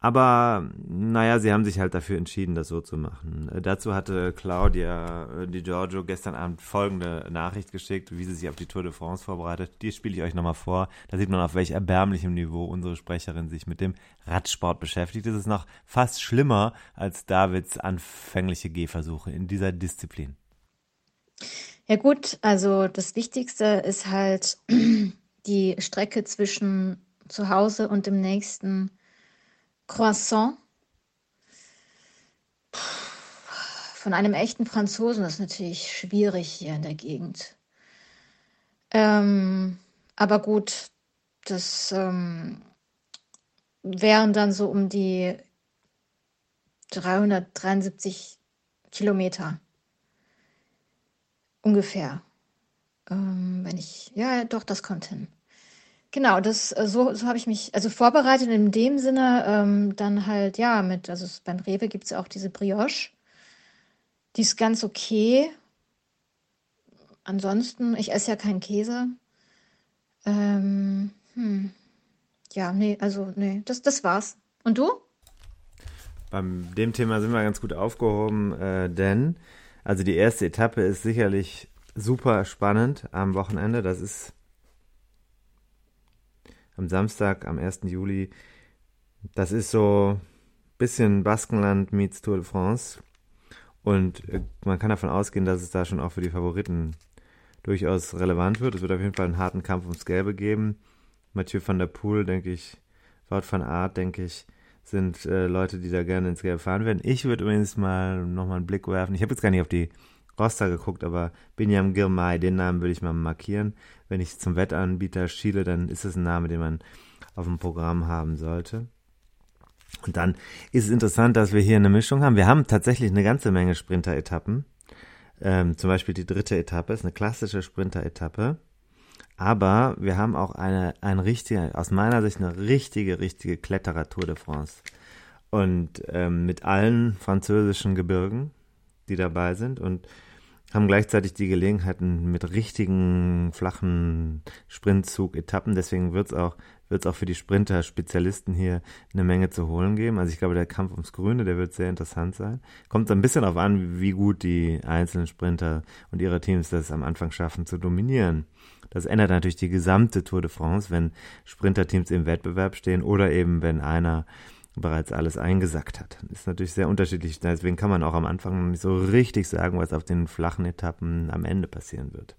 Aber naja, sie haben sich halt dafür entschieden, das so zu machen. Äh, dazu hatte Claudia äh, Di Giorgio gestern Abend folgende Nachricht geschickt, wie sie sich auf die Tour de France vorbereitet. Die spiele ich euch nochmal vor. Da sieht man, auf welch erbärmlichem Niveau unsere Sprecherin sich mit dem Radsport beschäftigt. Das ist noch fast schlimmer als Davids anfängliche Gehversuche in dieser Disziplin. Ja gut, also das Wichtigste ist halt die Strecke zwischen zu Hause und dem nächsten Croissant von einem echten Franzosen. Ist natürlich schwierig hier in der Gegend. Ähm, aber gut, das ähm, wären dann so um die 373 Kilometer ungefähr. Ähm, wenn ich, ja, doch, das kommt hin. Genau, das äh, so so habe ich mich also vorbereitet in dem Sinne, ähm, dann halt, ja, mit also beim Rewe gibt es auch diese Brioche. Die ist ganz okay. Ansonsten ich esse ja keinen Käse. Ähm, hm. Ja, nee, also nee, das das war's. Und du? Beim dem Thema sind wir ganz gut aufgehoben, äh, denn also die erste Etappe ist sicherlich super spannend am Wochenende. Das ist am Samstag, am 1. Juli. Das ist so ein bisschen Baskenland meets Tour de France. Und äh, man kann davon ausgehen, dass es da schon auch für die Favoriten durchaus relevant wird. Es wird auf jeden Fall einen harten Kampf ums Gelbe geben. Mathieu van der Poel, denke ich, Wout van Aert, denke ich, sind äh, Leute, die da gerne ins Gelbe fahren werden. Ich würde übrigens mal nochmal einen Blick werfen. Ich habe jetzt gar nicht auf die Roster geguckt, aber Binyam Girmay, den Namen würde ich mal markieren. Wenn ich zum Wettanbieter schiele, dann ist es ein Name, den man auf dem Programm haben sollte. Und dann ist es interessant, dass wir hier eine Mischung haben. Wir haben tatsächlich eine ganze Menge Sprinter-Etappen. Ähm, zum Beispiel die dritte Etappe ist eine klassische Sprinter-Etappe. Aber wir haben auch eine, ein richtige, aus meiner Sicht eine richtige, richtige Kletterer-Tour de France. Und ähm, mit allen französischen Gebirgen, die dabei sind. Und haben gleichzeitig die Gelegenheiten mit richtigen flachen Sprintzug-Etappen. Deswegen wird es auch, wird's auch für die Sprinter-Spezialisten hier eine Menge zu holen geben. Also ich glaube, der Kampf ums Grüne, der wird sehr interessant sein. Kommt ein bisschen darauf an, wie gut die einzelnen Sprinter und ihre Teams das am Anfang schaffen zu dominieren. Das ändert natürlich die gesamte Tour de France, wenn Sprinterteams im Wettbewerb stehen oder eben wenn einer bereits alles eingesackt hat. Ist natürlich sehr unterschiedlich. Deswegen kann man auch am Anfang nicht so richtig sagen, was auf den flachen Etappen am Ende passieren wird.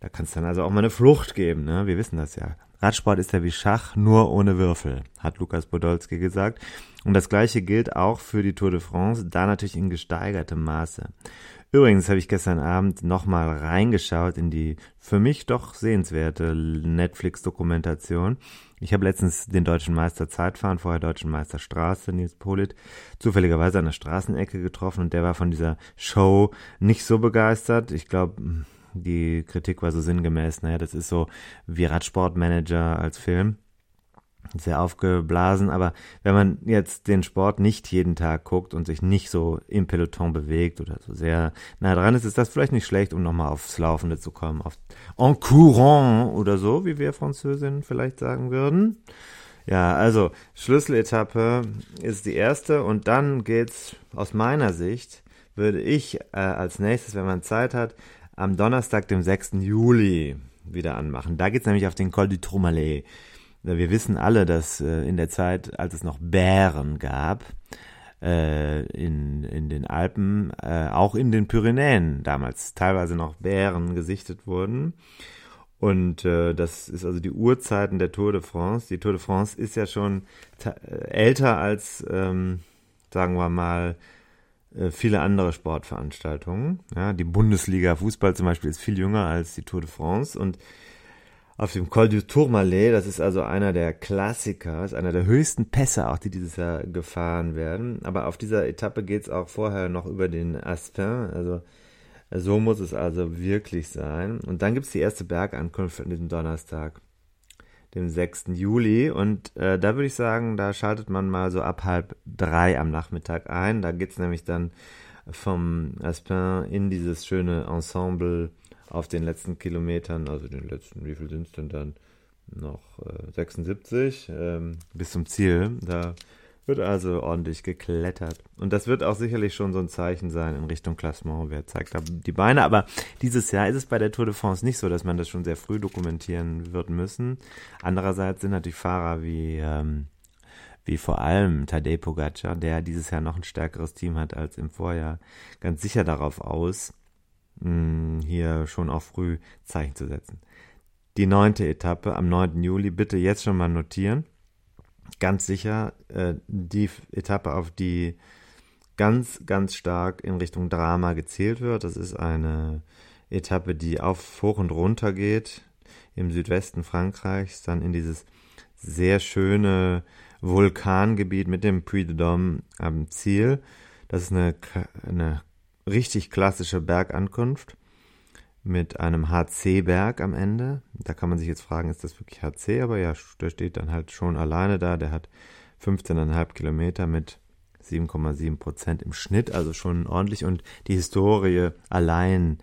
Da kann es dann also auch mal eine Flucht geben. Ne? Wir wissen das ja. Radsport ist ja wie Schach, nur ohne Würfel, hat Lukas Podolski gesagt. Und das gleiche gilt auch für die Tour de France, da natürlich in gesteigertem Maße. Übrigens habe ich gestern Abend nochmal reingeschaut in die für mich doch sehenswerte Netflix-Dokumentation. Ich habe letztens den deutschen Meister Zeitfahren, vorher deutschen Meister Straße, Nils Polit, zufälligerweise an der Straßenecke getroffen und der war von dieser Show nicht so begeistert. Ich glaube, die Kritik war so sinngemäß, naja, das ist so wie Radsportmanager als Film sehr aufgeblasen, aber wenn man jetzt den Sport nicht jeden Tag guckt und sich nicht so im Peloton bewegt oder so sehr nah dran ist, ist das vielleicht nicht schlecht, um nochmal aufs Laufende zu kommen, auf en courant oder so, wie wir Französinnen vielleicht sagen würden. Ja, also Schlüsseletappe ist die erste und dann geht's aus meiner Sicht, würde ich äh, als nächstes, wenn man Zeit hat, am Donnerstag, dem 6. Juli wieder anmachen. Da geht's nämlich auf den Col du Tourmalet. Wir wissen alle, dass äh, in der Zeit, als es noch Bären gab, äh, in, in den Alpen, äh, auch in den Pyrenäen damals teilweise noch Bären gesichtet wurden. Und das ist also die Urzeiten der Tour de France. Die Tour de France ist ja schon älter als, ähm, sagen wir mal, viele andere Sportveranstaltungen. Ja, die Bundesliga Fußball zum Beispiel ist viel jünger als die Tour de France und auf dem Col du Tourmalet. Das ist also einer der Klassiker, ist einer der höchsten Pässe auch, die dieses Jahr gefahren werden. Aber auf dieser Etappe geht es auch vorher noch über den Aspin. Also so muss es also wirklich sein. Und dann gibt es die erste Bergankunft an diesem Donnerstag, dem 6. Juli. Und äh, da würde ich sagen, da schaltet man mal so ab halb drei am Nachmittag ein. Da geht es nämlich dann vom Aspin in dieses schöne Ensemble auf den letzten Kilometern, also den letzten, wie viel sind es denn dann? Noch äh, 76 ähm, bis zum Ziel. Da Wird also ordentlich geklettert. Und das wird auch sicherlich schon so ein Zeichen sein in Richtung Klassement. Wer zeigt da die Beine? Aber dieses Jahr ist es bei der Tour de France nicht so, dass man das schon sehr früh dokumentieren wird müssen. Andererseits sind natürlich Fahrer wie, ähm, wie vor allem Tadej Pogacar, der dieses Jahr noch ein stärkeres Team hat als im Vorjahr, ganz sicher darauf aus, mh, hier schon auch früh Zeichen zu setzen. Die neunte Etappe am 9. Juli bitte jetzt schon mal notieren ganz sicher äh, die Etappe, auf die ganz, ganz stark in Richtung Drama gezählt wird. Das ist eine Etappe, die auf hoch und runter geht im Südwesten Frankreichs, dann in dieses sehr schöne Vulkangebiet mit dem Puy de Dôme am Ziel. Das ist eine, eine richtig klassische Bergankunft mit einem HC-Berg am Ende. Da kann man sich jetzt fragen, ist das wirklich HC? Aber ja, der steht dann halt schon alleine da. Der hat 15,5 Kilometer mit 7,7 Prozent im Schnitt, also schon ordentlich. Und die Historie allein,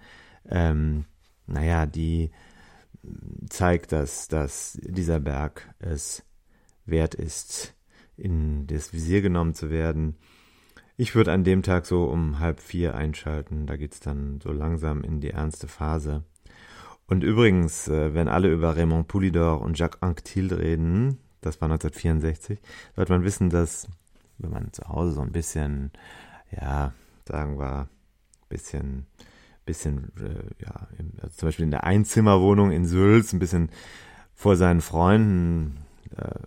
ähm, naja, die zeigt, dass, dass dieser Berg es wert ist, in das Visier genommen zu werden. Ich würde an dem Tag so um halb vier einschalten. Da geht's dann so langsam in die ernste Phase. Und übrigens, äh, wenn alle über Raymond Poulidor und Jacques Anquetil reden, das war 1964, sollte man wissen, dass, wenn man zu Hause so ein bisschen, ja, sagen wir, bisschen, bisschen, äh, ja, also zum Beispiel in der Einzimmerwohnung in Sülz, ein bisschen vor seinen Freunden, äh,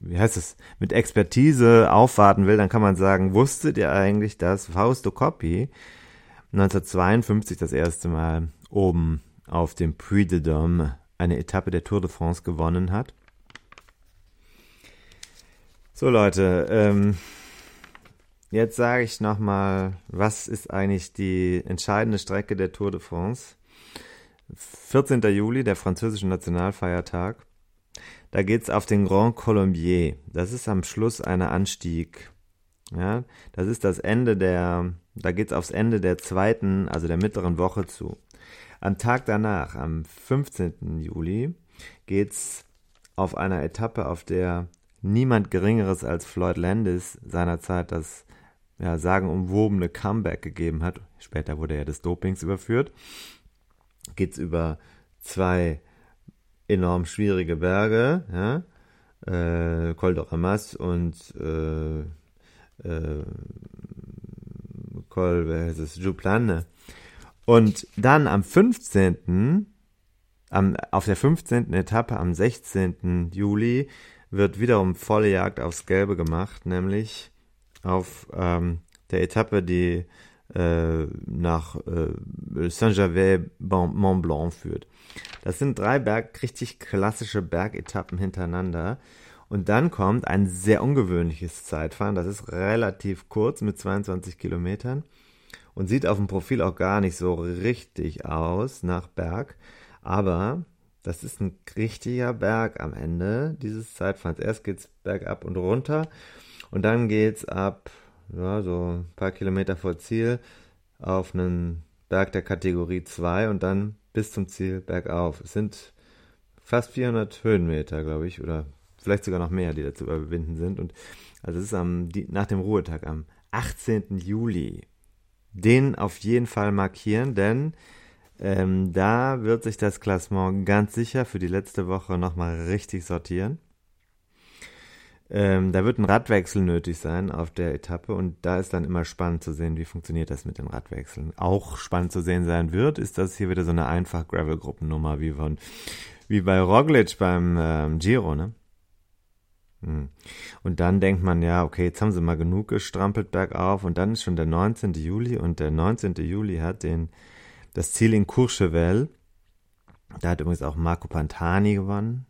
wie heißt es, mit Expertise aufwarten will, dann kann man sagen, wusstet ihr eigentlich, dass Fausto Coppi 1952 das erste Mal oben auf dem Puy de Dôme eine Etappe der Tour de France gewonnen hat? So Leute, ähm, jetzt sage ich nochmal, was ist eigentlich die entscheidende Strecke der Tour de France? 14. Juli, der französische Nationalfeiertag. Da geht's auf den Grand Colombier. Das ist am Schluss einer Anstieg. Ja, das ist das Ende der, da geht's aufs Ende der zweiten, also der mittleren Woche zu. Am Tag danach, am 15. Juli, geht's auf einer Etappe, auf der niemand Geringeres als Floyd Landis seinerzeit das ja, sagenumwobene Comeback gegeben hat. Später wurde er des Dopings überführt. Geht's über zwei enorm schwierige Berge, ja, äh, Col de Ramas und äh, äh, Col, wer heißt Juplane. Und dann am 15., am, auf der 15. Etappe am 16. Juli wird wiederum volle Jagd aufs Gelbe gemacht, nämlich auf ähm, der Etappe, die äh, nach äh, Saint-Gervais-Mont Blanc führt. Das sind drei Berg, richtig klassische Bergetappen hintereinander. Und dann kommt ein sehr ungewöhnliches Zeitfahren. Das ist relativ kurz mit 22 Kilometern und sieht auf dem Profil auch gar nicht so richtig aus nach Berg. Aber das ist ein richtiger Berg am Ende dieses Zeitfahrs. Erst geht's bergab und runter und dann geht's ab, ja, so ein paar Kilometer vor Ziel auf einen Berg der Kategorie 2 und dann bis zum Ziel bergauf. Es sind fast 400 Höhenmeter, glaube ich, oder vielleicht sogar noch mehr, die da zu überwinden sind. Und also es ist am, nach dem Ruhetag am 18. Juli. Den auf jeden Fall markieren, denn ähm, da wird sich das Klassement ganz sicher für die letzte Woche nochmal richtig sortieren. Ähm, da wird ein Radwechsel nötig sein auf der Etappe und da ist dann immer spannend zu sehen, wie funktioniert das mit den Radwechseln. Auch spannend zu sehen sein wird, ist das hier wieder so eine einfach Gravel-Gruppennummer wie von wie bei Roglic beim ähm, Giro, ne? Hm. Und dann denkt man, ja, okay, jetzt haben sie mal genug gestrampelt bergauf und dann ist schon der 19. Juli und der 19. Juli hat den, das Ziel in Courchevel. Da hat übrigens auch Marco Pantani gewonnen.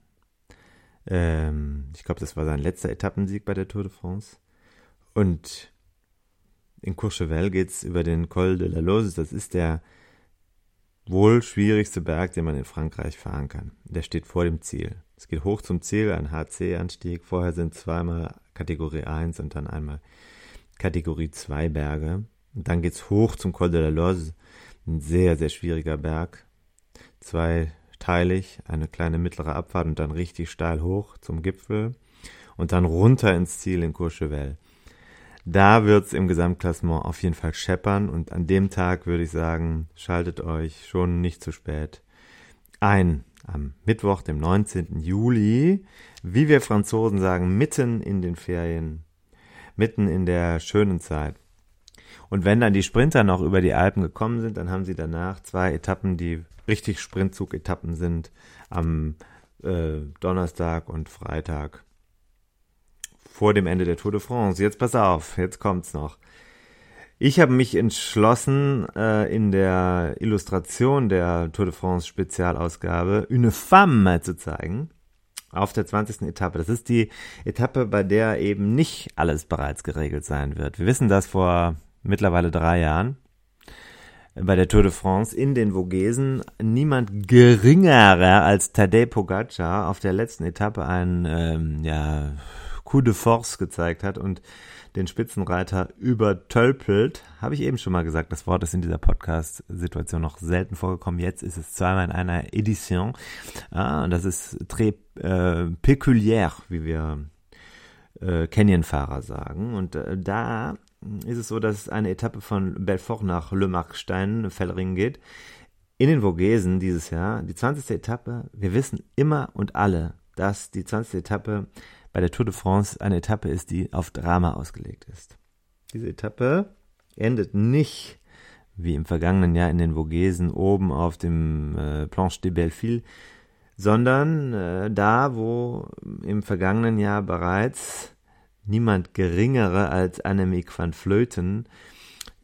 Ähm, ich glaube, das war sein letzter Etappensieg bei der Tour de France. Und in Courchevel geht es über den Col de la Loze. Das ist der wohl schwierigste Berg, den man in Frankreich fahren kann. Der steht vor dem Ziel. Es geht hoch zum Ziel, ein HC-Anstieg. Vorher sind zweimal Kategorie 1 und dann einmal Kategorie 2 Berge. Und dann geht es hoch zum Col de la Loze. Ein sehr, sehr schwieriger Berg. Zwei teilig, eine kleine mittlere Abfahrt und dann richtig steil hoch zum Gipfel. und dann runter ins Ziel in Courchevel. Da wird's im Gesamtklassement auf jeden Fall scheppern und an dem Tag würde ich sagen, schaltet euch schon nicht zu spät ein. Am Mittwoch, dem 19. Juli, wie wir Franzosen sagen, mitten in den Ferien, mitten in der schönen Zeit. Und wenn dann die Sprinter noch über die Alpen gekommen sind, dann haben sie danach zwei Etappen, die richtig Sprintzug-Etappen sind, am äh, Donnerstag und Freitag vor dem Ende der Tour de France. Jetzt pass auf, jetzt kommt's noch. Ich habe mich entschlossen, äh, in der Illustration der Tour de France Spezialausgabe Une Femme zu zeigen. Auf der 20. Etappe. Das ist die Etappe, bei der eben nicht alles bereits geregelt sein wird. Wir wissen das vor mittlerweile drei Jahren bei der Tour de France in den Vogesen niemand geringerer als Tadej Pogacar auf der letzten Etappe einen ähm, ja, Coup de Force gezeigt hat und den Spitzenreiter übertölpelt. Habe ich eben schon mal gesagt, das Wort ist in dieser Podcast-Situation noch selten vorgekommen. Jetzt ist es zweimal in einer Edition. Ah, und das ist très äh, peculiar, wie wir äh, Canyon-Fahrer sagen. Und äh, da ist es so, dass eine Etappe von Belfort nach Le Markstein, Fellering geht. In den Vogesen dieses Jahr, die 20. Etappe. Wir wissen immer und alle, dass die 20. Etappe bei der Tour de France eine Etappe ist, die auf Drama ausgelegt ist. Diese Etappe endet nicht wie im vergangenen Jahr in den Vogesen oben auf dem äh, Planche de Belleville, sondern äh, da, wo im vergangenen Jahr bereits niemand geringere als Annemiek van Vleuten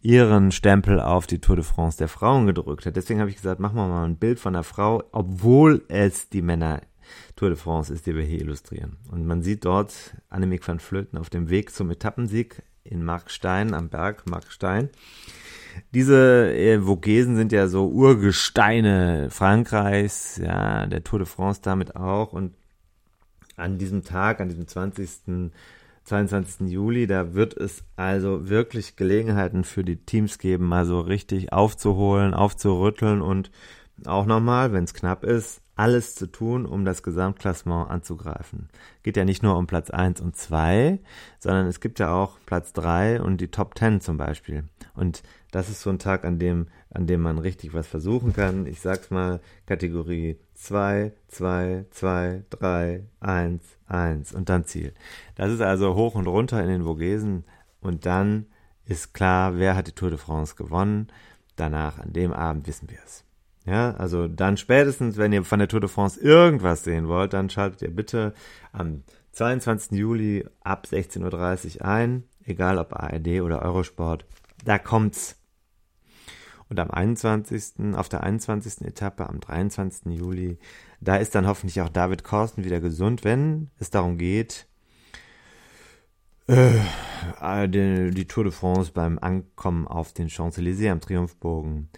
ihren Stempel auf die Tour de France der Frauen gedrückt hat. Deswegen habe ich gesagt, machen wir mal ein Bild von einer Frau, obwohl es die Männer Tour de France ist, die wir hier illustrieren. Und man sieht dort Annemiek van Vleuten auf dem Weg zum Etappensieg in Markstein, am Berg Markstein. Diese äh, Vogesen sind ja so Urgesteine Frankreichs, ja, der Tour de France damit auch. Und an diesem Tag, an diesem 20. 22. Juli, da wird es also wirklich Gelegenheiten für die Teams geben, mal so richtig aufzuholen, aufzurütteln und auch nochmal, wenn es knapp ist, alles zu tun, um das Gesamtklassement anzugreifen. Geht ja nicht nur um Platz 1 und 2, sondern es gibt ja auch Platz 3 und die Top 10 zum Beispiel. Und das ist so ein Tag, an dem, an dem man richtig was versuchen kann. Ich sag's mal, Kategorie 2, 2, 2, 3, 1, 1 und dann Ziel. Das ist also hoch und runter in den Vogesen und dann ist klar, wer hat die Tour de France gewonnen. Danach, an dem Abend, wissen wir es. Ja, also dann spätestens, wenn ihr von der Tour de France irgendwas sehen wollt, dann schaltet ihr bitte am 22. Juli ab 16.30 Uhr ein, egal ob ARD oder Eurosport. Da kommt's. Und am 21., auf der 21. Etappe, am 23. Juli, da ist dann hoffentlich auch David Korsten wieder gesund, wenn es darum geht, äh, die, Tour de France beim Ankommen auf den Champs-Élysées am Triumphbogen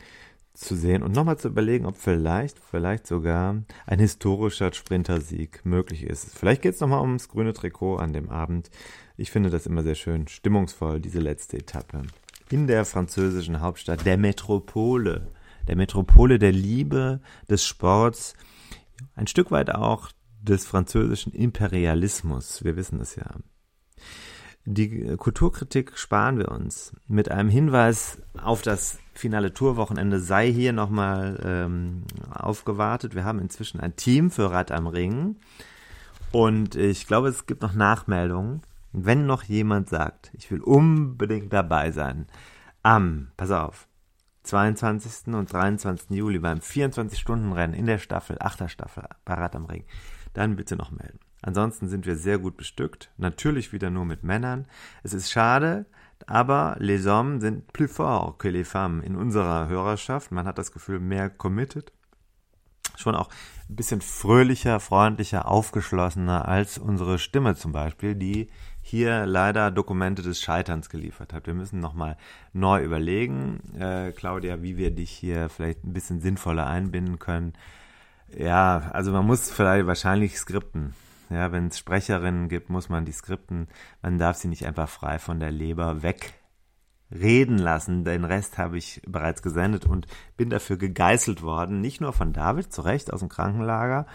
zu sehen und nochmal zu überlegen, ob vielleicht, vielleicht sogar ein historischer Sprintersieg möglich ist. Vielleicht geht es nochmal ums grüne Trikot an dem Abend. Ich finde das immer sehr schön, stimmungsvoll, diese letzte Etappe. In der französischen Hauptstadt, der Metropole, der Metropole der Liebe, des Sports, ein Stück weit auch des französischen Imperialismus. Wir wissen es ja. Die Kulturkritik sparen wir uns. Mit einem Hinweis auf das finale Tourwochenende sei hier nochmal ähm, aufgewartet. Wir haben inzwischen ein Team für Rad am Ring. Und ich glaube, es gibt noch Nachmeldungen. Wenn noch jemand sagt, ich will unbedingt dabei sein, am, pass auf, 22. und 23. Juli beim 24-Stunden-Rennen in der Staffel, 8. Staffel bei Rad am Ring, dann bitte noch melden. Ansonsten sind wir sehr gut bestückt. Natürlich wieder nur mit Männern. Es ist schade, aber les hommes sind plus forts que les femmes in unserer Hörerschaft. Man hat das Gefühl, mehr committed. Schon auch ein bisschen fröhlicher, freundlicher, aufgeschlossener als unsere Stimme zum Beispiel, die hier leider Dokumente des Scheiterns geliefert hat. Wir müssen nochmal neu überlegen, äh, Claudia, wie wir dich hier vielleicht ein bisschen sinnvoller einbinden können. Ja, also man muss vielleicht wahrscheinlich skripten. Ja, wenn es Sprecherinnen gibt, muss man die Skripten, man darf sie nicht einfach frei von der Leber weg reden lassen. Den Rest habe ich bereits gesendet und bin dafür gegeißelt worden. Nicht nur von David, zu Recht, aus dem Krankenlager.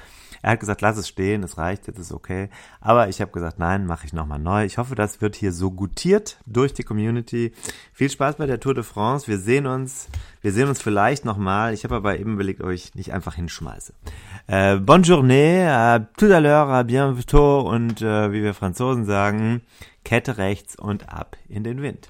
Er hat gesagt, lass es stehen, es reicht, jetzt ist okay. Aber ich habe gesagt, nein, mache ich nochmal neu. Ich hoffe, das wird hier so gutiert durch die Community. Viel Spaß bei der Tour de France. Wir sehen uns, wir sehen uns vielleicht nochmal. Ich habe aber eben überlegt, ob ich nicht einfach hinschmeiße. Äh, bonne journée, à tout à l'heure, à bientôt und äh, wie wir Franzosen sagen, Kette rechts und ab in den Wind.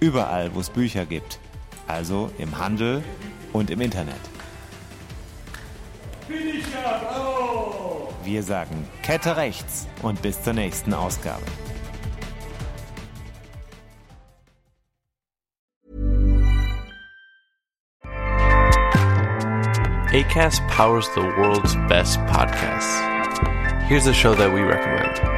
Überall, wo es Bücher gibt. Also im Handel und im Internet. Wir sagen Kette rechts und bis zur nächsten Ausgabe. ACAST powers the world's best podcasts. Here's a show that we recommend.